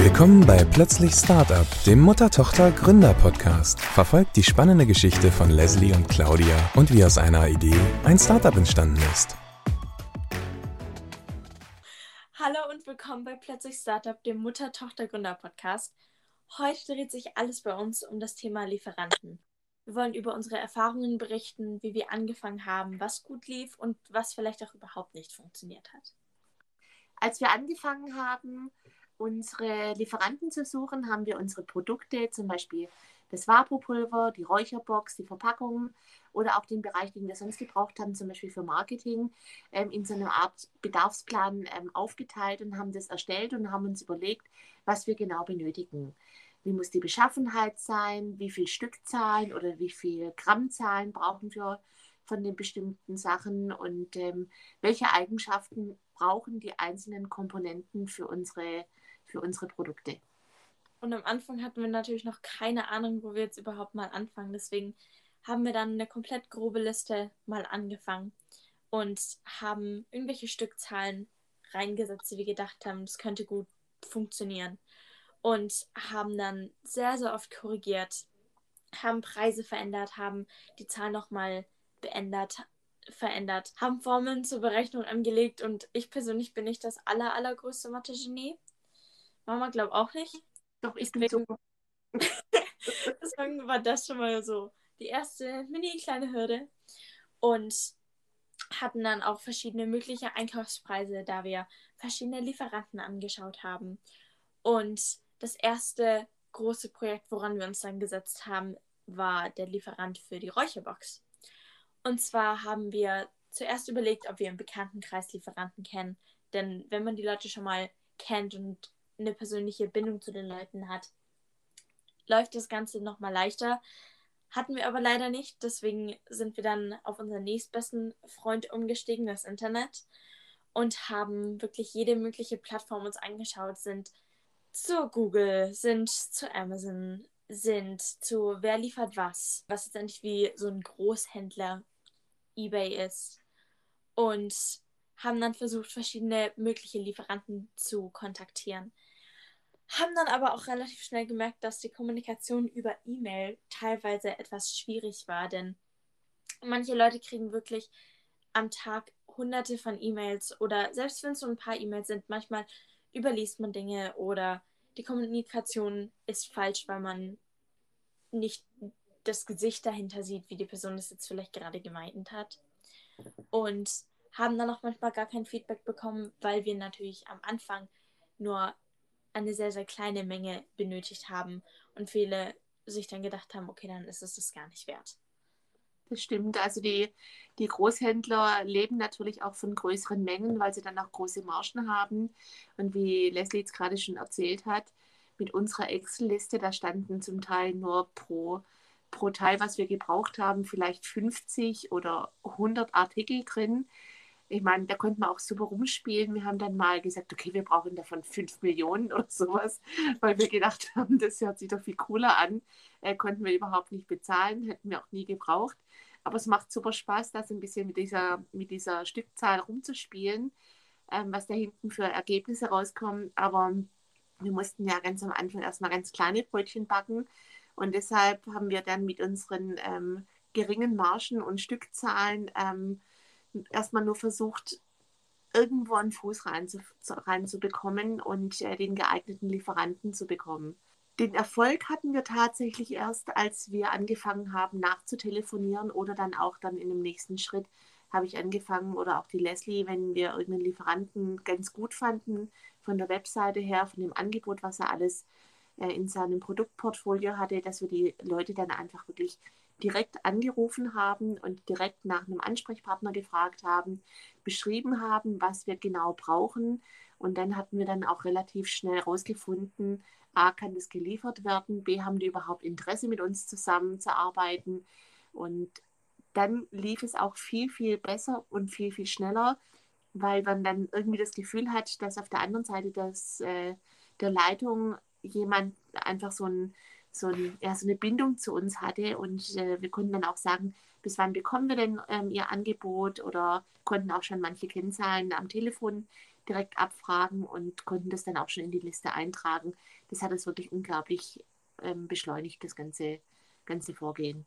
Willkommen bei Plötzlich Startup, dem Mutter-Tochter-Gründer-Podcast. Verfolgt die spannende Geschichte von Leslie und Claudia und wie aus einer Idee ein Startup entstanden ist. Hallo und willkommen bei Plötzlich Startup, dem Mutter-Tochter-Gründer-Podcast. Heute dreht sich alles bei uns um das Thema Lieferanten. Wir wollen über unsere Erfahrungen berichten, wie wir angefangen haben, was gut lief und was vielleicht auch überhaupt nicht funktioniert hat. Als wir angefangen haben, unsere Lieferanten zu suchen, haben wir unsere Produkte, zum Beispiel das Vapopulver, die Räucherbox, die Verpackung oder auch den Bereich, den wir sonst gebraucht haben, zum Beispiel für Marketing, ähm, in so einer Art Bedarfsplan ähm, aufgeteilt und haben das erstellt und haben uns überlegt, was wir genau benötigen. Wie muss die Beschaffenheit sein? Wie viel Stückzahlen oder wie viel Grammzahlen brauchen wir von den bestimmten Sachen? Und ähm, welche Eigenschaften brauchen die einzelnen Komponenten für unsere für unsere Produkte. Und am Anfang hatten wir natürlich noch keine Ahnung, wo wir jetzt überhaupt mal anfangen. Deswegen haben wir dann eine komplett grobe Liste mal angefangen und haben irgendwelche Stückzahlen reingesetzt, die wir gedacht haben, das könnte gut funktionieren. Und haben dann sehr, sehr oft korrigiert, haben Preise verändert, haben die Zahl nochmal beändert, verändert, haben Formeln zur Berechnung angelegt und ich persönlich bin nicht das aller, allergrößte Mathe-Genie. Mama glaubt auch nicht. Doch, ich bin so. Deswegen war das schon mal so die erste mini kleine Hürde. Und hatten dann auch verschiedene mögliche Einkaufspreise, da wir verschiedene Lieferanten angeschaut haben. Und das erste große Projekt, woran wir uns dann gesetzt haben, war der Lieferant für die Räucherbox. Und zwar haben wir zuerst überlegt, ob wir im Bekanntenkreis Lieferanten kennen. Denn wenn man die Leute schon mal kennt und eine persönliche Bindung zu den Leuten hat, läuft das Ganze nochmal leichter. Hatten wir aber leider nicht, deswegen sind wir dann auf unseren nächstbesten Freund umgestiegen, das Internet, und haben wirklich jede mögliche Plattform uns angeschaut, sind zu Google, sind zu Amazon, sind zu Wer liefert was, was jetzt endlich wie so ein Großhändler eBay ist. Und haben dann versucht, verschiedene mögliche Lieferanten zu kontaktieren haben dann aber auch relativ schnell gemerkt, dass die Kommunikation über E-Mail teilweise etwas schwierig war, denn manche Leute kriegen wirklich am Tag hunderte von E-Mails oder selbst wenn es so ein paar E-Mails sind, manchmal überliest man Dinge oder die Kommunikation ist falsch, weil man nicht das Gesicht dahinter sieht, wie die Person das jetzt vielleicht gerade gemeint hat. Und haben dann auch manchmal gar kein Feedback bekommen, weil wir natürlich am Anfang nur eine sehr, sehr kleine Menge benötigt haben und viele sich dann gedacht haben, okay, dann ist es das gar nicht wert. Das stimmt. Also die, die Großhändler leben natürlich auch von größeren Mengen, weil sie dann auch große Margen haben. Und wie Leslie jetzt gerade schon erzählt hat, mit unserer Excel-Liste, da standen zum Teil nur pro, pro Teil, was wir gebraucht haben, vielleicht 50 oder 100 Artikel drin ich meine, da konnte man auch super rumspielen. Wir haben dann mal gesagt, okay, wir brauchen davon 5 Millionen oder sowas, weil wir gedacht haben, das hört sich doch viel cooler an. Äh, konnten wir überhaupt nicht bezahlen, hätten wir auch nie gebraucht. Aber es macht super Spaß, da so ein bisschen mit dieser, mit dieser Stückzahl rumzuspielen, ähm, was da hinten für Ergebnisse rauskommen. Aber wir mussten ja ganz am Anfang erstmal ganz kleine Brötchen backen. Und deshalb haben wir dann mit unseren ähm, geringen Margen und Stückzahlen ähm, erstmal nur versucht, irgendwo einen Fuß reinzubekommen und äh, den geeigneten Lieferanten zu bekommen. Den Erfolg hatten wir tatsächlich erst, als wir angefangen haben nachzutelefonieren oder dann auch dann in dem nächsten Schritt habe ich angefangen oder auch die Leslie, wenn wir irgendeinen Lieferanten ganz gut fanden von der Webseite her, von dem Angebot, was er alles äh, in seinem Produktportfolio hatte, dass wir die Leute dann einfach wirklich direkt angerufen haben und direkt nach einem Ansprechpartner gefragt haben, beschrieben haben, was wir genau brauchen. Und dann hatten wir dann auch relativ schnell herausgefunden, A, kann das geliefert werden, B, haben die überhaupt Interesse, mit uns zusammenzuarbeiten. Und dann lief es auch viel, viel besser und viel, viel schneller, weil man dann irgendwie das Gefühl hat, dass auf der anderen Seite des, äh, der Leitung jemand einfach so ein so, ein, ja, so eine Bindung zu uns hatte und äh, wir konnten dann auch sagen, bis wann bekommen wir denn ähm, ihr Angebot oder konnten auch schon manche Kennzahlen am Telefon direkt abfragen und konnten das dann auch schon in die Liste eintragen. Das hat es wirklich unglaublich ähm, beschleunigt, das ganze, ganze Vorgehen.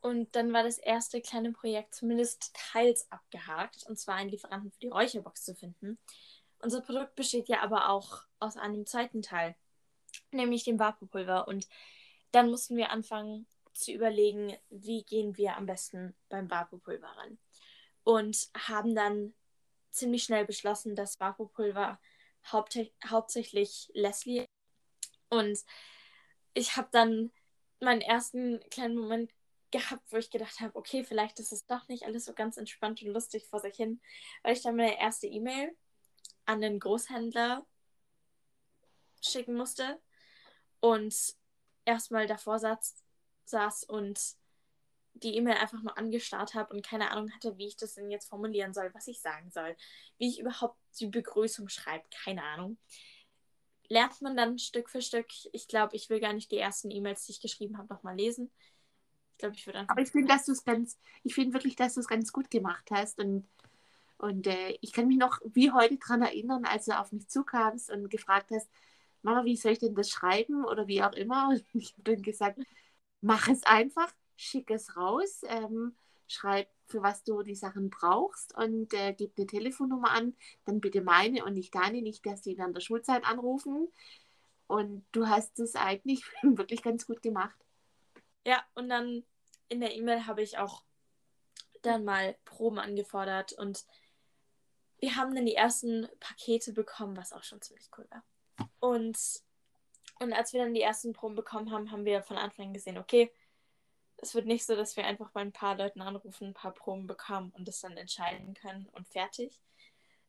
Und dann war das erste kleine Projekt zumindest teils abgehakt, und zwar einen Lieferanten für die Räucherbox zu finden. Unser Produkt besteht ja aber auch aus einem zweiten Teil, nämlich dem Vapopulver. Und dann mussten wir anfangen zu überlegen, wie gehen wir am besten beim Vapopulver ran. Und haben dann ziemlich schnell beschlossen, dass Vapopulver hauptsächlich, hauptsächlich Leslie. Und ich habe dann meinen ersten kleinen Moment gehabt, wo ich gedacht habe, okay, vielleicht ist es doch nicht alles so ganz entspannt und lustig vor sich hin, weil ich dann meine erste E-Mail an den Großhändler schicken musste und erstmal davor saß, saß und die E-Mail einfach nur angestarrt habe und keine Ahnung hatte, wie ich das denn jetzt formulieren soll, was ich sagen soll, wie ich überhaupt die Begrüßung schreibe, keine Ahnung. Lernt man dann Stück für Stück. Ich glaube, ich will gar nicht die ersten E-Mails, die ich geschrieben habe, nochmal lesen. Ich glaube, ich würde einfach. Aber ich finde, dass du es ganz, ich finde wirklich, dass du es ganz gut gemacht hast und und äh, ich kann mich noch wie heute daran erinnern, als du auf mich zukamst und gefragt hast, Mama, wie soll ich denn das schreiben oder wie auch immer. Und ich habe dann gesagt, mach es einfach, schick es raus, ähm, schreib, für was du die Sachen brauchst und äh, gib eine Telefonnummer an, dann bitte meine und nicht deine, nicht, dass die während der Schulzeit anrufen. Und du hast es eigentlich wirklich ganz gut gemacht. Ja, und dann in der E-Mail habe ich auch dann mal Proben angefordert und wir haben dann die ersten Pakete bekommen, was auch schon ziemlich cool war. Und, und als wir dann die ersten Proben bekommen haben, haben wir von Anfang an gesehen, okay, es wird nicht so, dass wir einfach bei ein paar Leuten anrufen, ein paar Proben bekommen und das dann entscheiden können und fertig.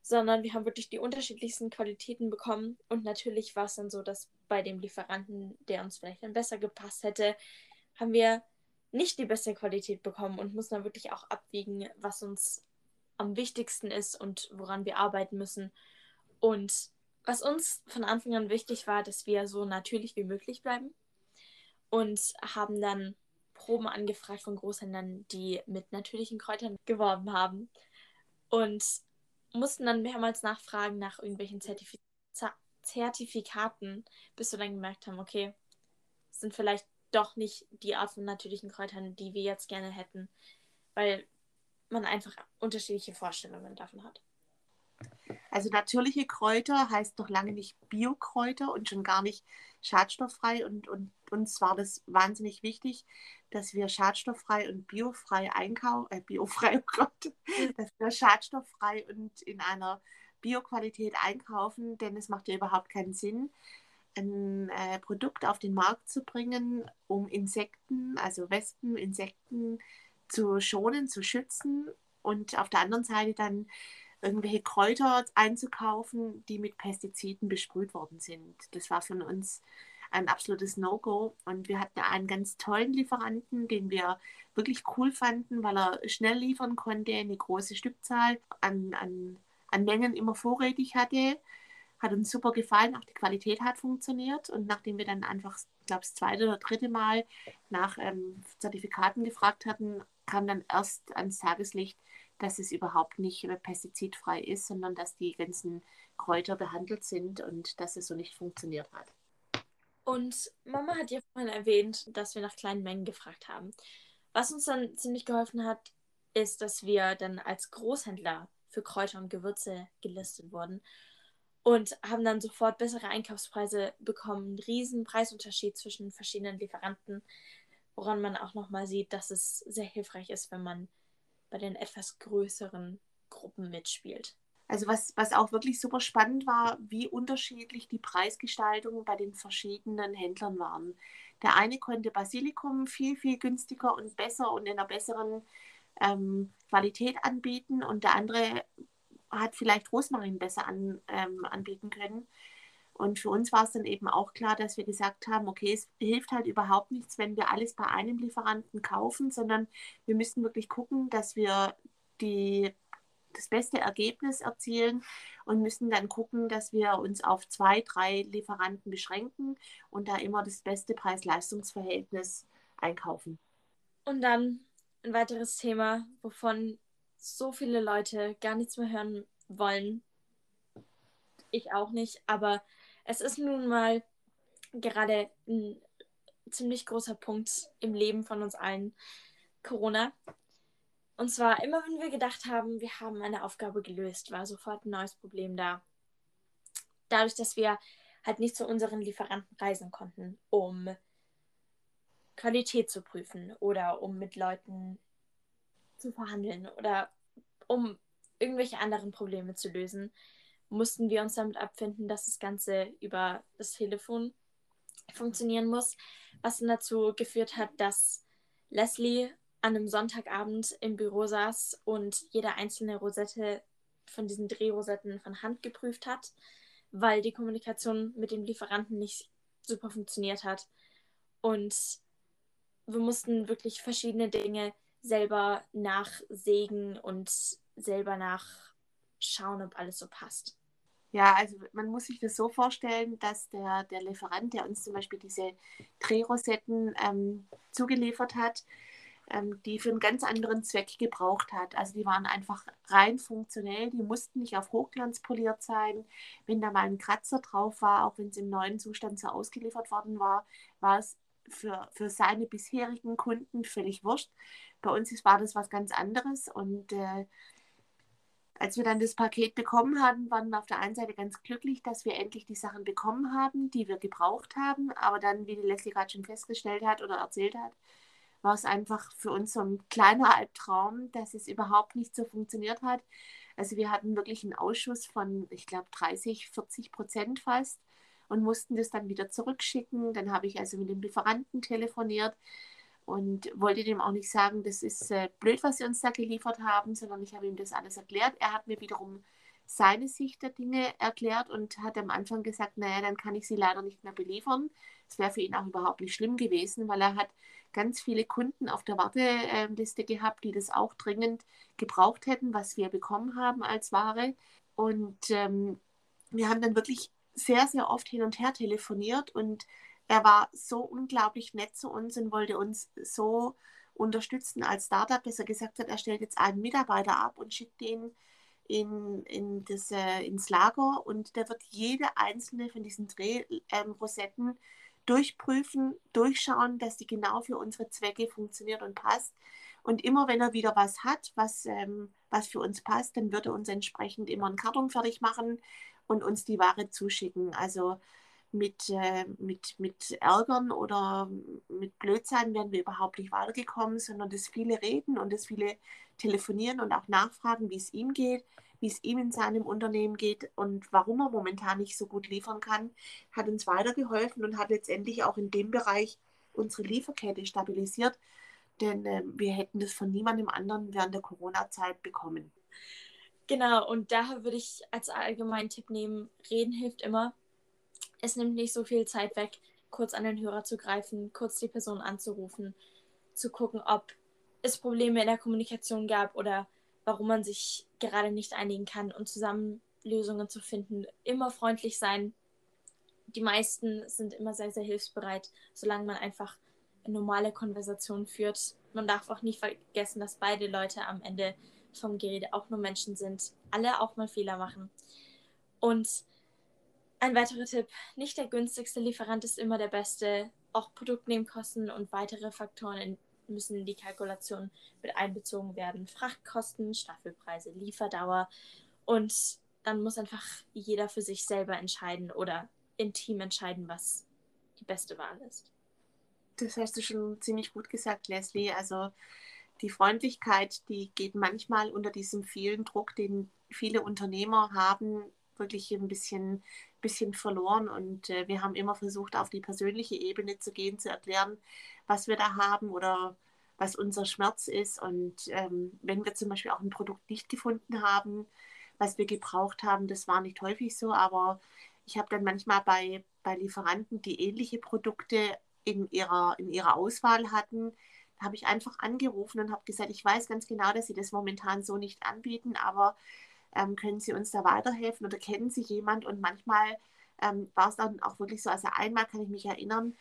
Sondern wir haben wirklich die unterschiedlichsten Qualitäten bekommen. Und natürlich war es dann so, dass bei dem Lieferanten, der uns vielleicht dann besser gepasst hätte, haben wir nicht die beste Qualität bekommen und mussten dann wirklich auch abwiegen, was uns am wichtigsten ist und woran wir arbeiten müssen. Und was uns von Anfang an wichtig war, dass wir so natürlich wie möglich bleiben. Und haben dann Proben angefragt von Großhändlern, die mit natürlichen Kräutern geworben haben. Und mussten dann mehrmals nachfragen nach irgendwelchen Zertif Zertifikaten, bis wir dann gemerkt haben, okay, sind vielleicht doch nicht die Art von natürlichen Kräutern, die wir jetzt gerne hätten. Weil man einfach unterschiedliche Vorstellungen davon hat. Also natürliche Kräuter heißt noch lange nicht Biokräuter und schon gar nicht schadstofffrei. Und, und uns war das wahnsinnig wichtig, dass wir schadstofffrei und biofrei einkaufen, äh, biofrei, oh Gott, dass wir schadstofffrei und in einer Bioqualität einkaufen, denn es macht ja überhaupt keinen Sinn, ein äh, Produkt auf den Markt zu bringen, um Insekten, also Wespen, Insekten zu schonen, zu schützen und auf der anderen Seite dann irgendwelche Kräuter einzukaufen, die mit Pestiziden besprüht worden sind. Das war von uns ein absolutes No-Go. Und wir hatten einen ganz tollen Lieferanten, den wir wirklich cool fanden, weil er schnell liefern konnte, eine große Stückzahl an, an, an Mengen immer vorrätig hatte. Hat uns super gefallen, auch die Qualität hat funktioniert. Und nachdem wir dann einfach, ich glaube, das zweite oder dritte Mal nach ähm, Zertifikaten gefragt hatten, kam dann erst ans Tageslicht, dass es überhaupt nicht pestizidfrei ist, sondern dass die ganzen Kräuter behandelt sind und dass es so nicht funktioniert hat. Und Mama hat ja vorhin erwähnt, dass wir nach kleinen Mengen gefragt haben. Was uns dann ziemlich geholfen hat, ist, dass wir dann als Großhändler für Kräuter und Gewürze gelistet wurden und haben dann sofort bessere Einkaufspreise bekommen. Ein riesen Preisunterschied zwischen verschiedenen Lieferanten woran man auch nochmal sieht, dass es sehr hilfreich ist, wenn man bei den etwas größeren Gruppen mitspielt. Also was, was auch wirklich super spannend war, wie unterschiedlich die Preisgestaltungen bei den verschiedenen Händlern waren. Der eine konnte Basilikum viel, viel günstiger und besser und in einer besseren ähm, Qualität anbieten und der andere hat vielleicht Rosmarin besser an, ähm, anbieten können. Und für uns war es dann eben auch klar, dass wir gesagt haben, okay, es hilft halt überhaupt nichts, wenn wir alles bei einem Lieferanten kaufen, sondern wir müssen wirklich gucken, dass wir die, das beste Ergebnis erzielen und müssen dann gucken, dass wir uns auf zwei, drei Lieferanten beschränken und da immer das beste Preis-Leistungs-Verhältnis einkaufen. Und dann ein weiteres Thema, wovon so viele Leute gar nichts mehr hören wollen, Ich auch nicht, aber es ist nun mal gerade ein ziemlich großer Punkt im Leben von uns allen, Corona. Und zwar immer, wenn wir gedacht haben, wir haben eine Aufgabe gelöst, war sofort ein neues Problem da. Dadurch, dass wir halt nicht zu unseren Lieferanten reisen konnten, um Qualität zu prüfen oder um mit Leuten zu verhandeln oder um irgendwelche anderen Probleme zu lösen, mussten wir uns damit abfinden, dass das Ganze über das Telefon funktionieren muss, was dann dazu geführt hat, dass Leslie an einem Sonntagabend im Büro saß und jede einzelne Rosette von diesen Drehrosetten von Hand geprüft hat, weil die Kommunikation mit dem Lieferanten nicht super funktioniert hat. Und wir mussten wirklich verschiedene Dinge selber nachsägen und selber nachschauen, ob alles so passt. Ja, also man muss sich das so vorstellen, dass der, der Lieferant, der uns zum Beispiel diese Drehrosetten ähm, zugeliefert hat, ähm, die für einen ganz anderen Zweck gebraucht hat. Also die waren einfach rein funktionell, die mussten nicht auf Hochglanz poliert sein. Wenn da mal ein Kratzer drauf war, auch wenn es im neuen Zustand so ausgeliefert worden war, war es für, für seine bisherigen Kunden völlig wurscht. Bei uns war das was ganz anderes und äh, als wir dann das Paket bekommen hatten, waren wir auf der einen Seite ganz glücklich, dass wir endlich die Sachen bekommen haben, die wir gebraucht haben. Aber dann, wie die Leslie gerade schon festgestellt hat oder erzählt hat, war es einfach für uns so ein kleiner Albtraum, dass es überhaupt nicht so funktioniert hat. Also wir hatten wirklich einen Ausschuss von, ich glaube, 30, 40 Prozent fast und mussten das dann wieder zurückschicken. Dann habe ich also mit dem Lieferanten telefoniert und wollte dem auch nicht sagen, das ist äh, blöd, was sie uns da geliefert haben, sondern ich habe ihm das alles erklärt. Er hat mir wiederum seine Sicht der Dinge erklärt und hat am Anfang gesagt, naja, dann kann ich sie leider nicht mehr beliefern. Das wäre für ihn auch überhaupt nicht schlimm gewesen, weil er hat ganz viele Kunden auf der Warteliste gehabt, die das auch dringend gebraucht hätten, was wir bekommen haben als Ware. Und ähm, wir haben dann wirklich sehr, sehr oft hin und her telefoniert und er war so unglaublich nett zu uns und wollte uns so unterstützen als Startup, dass er gesagt hat, er stellt jetzt einen Mitarbeiter ab und schickt ihn in, in das, äh, ins Lager und der wird jede einzelne von diesen Drehrosetten ähm, durchprüfen, durchschauen, dass die genau für unsere Zwecke funktioniert und passt. Und immer wenn er wieder was hat, was, ähm, was für uns passt, dann wird er uns entsprechend immer einen Karton fertig machen und uns die Ware zuschicken. Also mit, äh, mit, mit Ärgern oder mit Blödsein wären wir überhaupt nicht weitergekommen, sondern das viele Reden und das viele Telefonieren und auch nachfragen, wie es ihm geht, wie es ihm in seinem Unternehmen geht und warum er momentan nicht so gut liefern kann, hat uns weitergeholfen und hat letztendlich auch in dem Bereich unsere Lieferkette stabilisiert, denn äh, wir hätten das von niemandem anderen während der Corona-Zeit bekommen. Genau, und daher würde ich als allgemeinen Tipp nehmen, reden hilft immer es nimmt nicht so viel Zeit weg, kurz an den Hörer zu greifen, kurz die Person anzurufen, zu gucken, ob es Probleme in der Kommunikation gab oder warum man sich gerade nicht einigen kann und zusammen Lösungen zu finden. Immer freundlich sein. Die meisten sind immer sehr, sehr hilfsbereit, solange man einfach normale Konversation führt. Man darf auch nicht vergessen, dass beide Leute am Ende vom Gerede auch nur Menschen sind. Alle auch mal Fehler machen. Und ein weiterer Tipp: Nicht der günstigste Lieferant ist immer der beste. Auch Produktnebenkosten und weitere Faktoren müssen in die Kalkulation mit einbezogen werden. Frachtkosten, Staffelpreise, Lieferdauer. Und dann muss einfach jeder für sich selber entscheiden oder im Team entscheiden, was die beste Wahl ist. Das hast du schon ziemlich gut gesagt, Leslie. Also die Freundlichkeit, die geht manchmal unter diesem vielen Druck, den viele Unternehmer haben, wirklich ein bisschen bisschen verloren und äh, wir haben immer versucht, auf die persönliche Ebene zu gehen, zu erklären, was wir da haben oder was unser Schmerz ist. Und ähm, wenn wir zum Beispiel auch ein Produkt nicht gefunden haben, was wir gebraucht haben, das war nicht häufig so, aber ich habe dann manchmal bei, bei Lieferanten, die ähnliche Produkte in ihrer, in ihrer Auswahl hatten, habe ich einfach angerufen und habe gesagt, ich weiß ganz genau, dass sie das momentan so nicht anbieten, aber ähm, können Sie uns da weiterhelfen oder kennen Sie jemand? Und manchmal ähm, war es dann auch wirklich so, also einmal kann ich mich erinnern,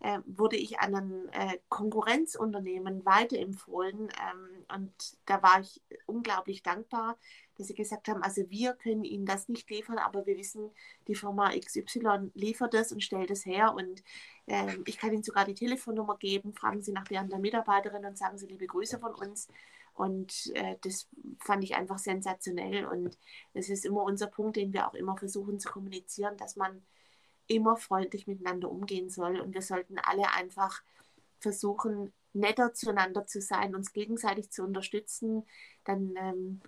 äh, wurde ich an ein äh, Konkurrenzunternehmen weiterempfohlen. Ähm, und da war ich unglaublich dankbar, dass sie gesagt haben, also wir können Ihnen das nicht liefern, aber wir wissen, die Firma XY liefert das und stellt es her. Und ähm, ich kann Ihnen sogar die Telefonnummer geben, fragen Sie nach deren der Mitarbeiterin und sagen Sie liebe Grüße von uns. Und äh, das fand ich einfach sensationell. Und es ist immer unser Punkt, den wir auch immer versuchen zu kommunizieren, dass man immer freundlich miteinander umgehen soll. Und wir sollten alle einfach versuchen, netter zueinander zu sein, uns gegenseitig zu unterstützen. Dann ähm,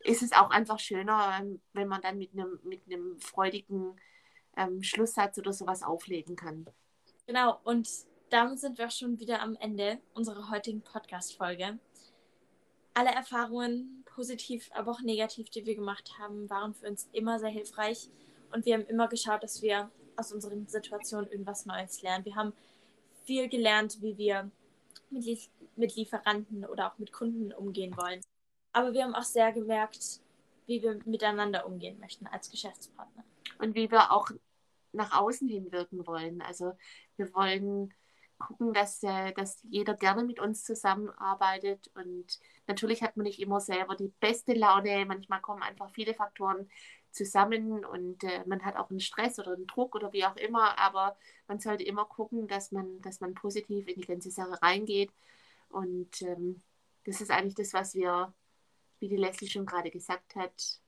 ist es auch einfach schöner, ähm, wenn man dann mit einem mit freudigen ähm, Schlusssatz oder sowas auflegen kann. Genau, und damit sind wir schon wieder am Ende unserer heutigen Podcast-Folge. Alle Erfahrungen, positiv, aber auch negativ, die wir gemacht haben, waren für uns immer sehr hilfreich. Und wir haben immer geschaut, dass wir aus unseren Situationen irgendwas Neues lernen. Wir haben viel gelernt, wie wir mit, mit Lieferanten oder auch mit Kunden umgehen wollen. Aber wir haben auch sehr gemerkt, wie wir miteinander umgehen möchten als Geschäftspartner. Und wie wir auch nach außen hin wirken wollen. Also wir wollen gucken, dass, äh, dass jeder gerne mit uns zusammenarbeitet. Und natürlich hat man nicht immer selber die beste Laune. Manchmal kommen einfach viele Faktoren zusammen und äh, man hat auch einen Stress oder einen Druck oder wie auch immer, aber man sollte immer gucken, dass man, dass man positiv in die ganze Sache reingeht. Und ähm, das ist eigentlich das, was wir, wie die Leslie schon gerade gesagt hat,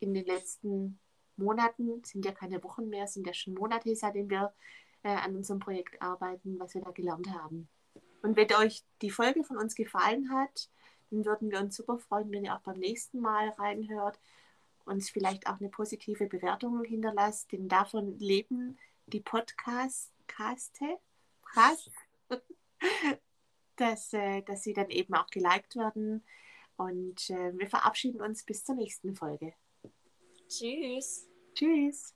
in den letzten Monaten, sind ja keine Wochen mehr, sind ja schon Monate, seitdem wir äh, an unserem Projekt arbeiten, was wir da gelernt haben. Und wenn euch die Folge von uns gefallen hat, dann würden wir uns super freuen, wenn ihr auch beim nächsten Mal reinhört uns vielleicht auch eine positive Bewertung hinterlasst, denn davon leben die Podcaste, dass, äh, dass sie dann eben auch geliked werden. Und äh, wir verabschieden uns bis zur nächsten Folge. Tschüss. Tschüss.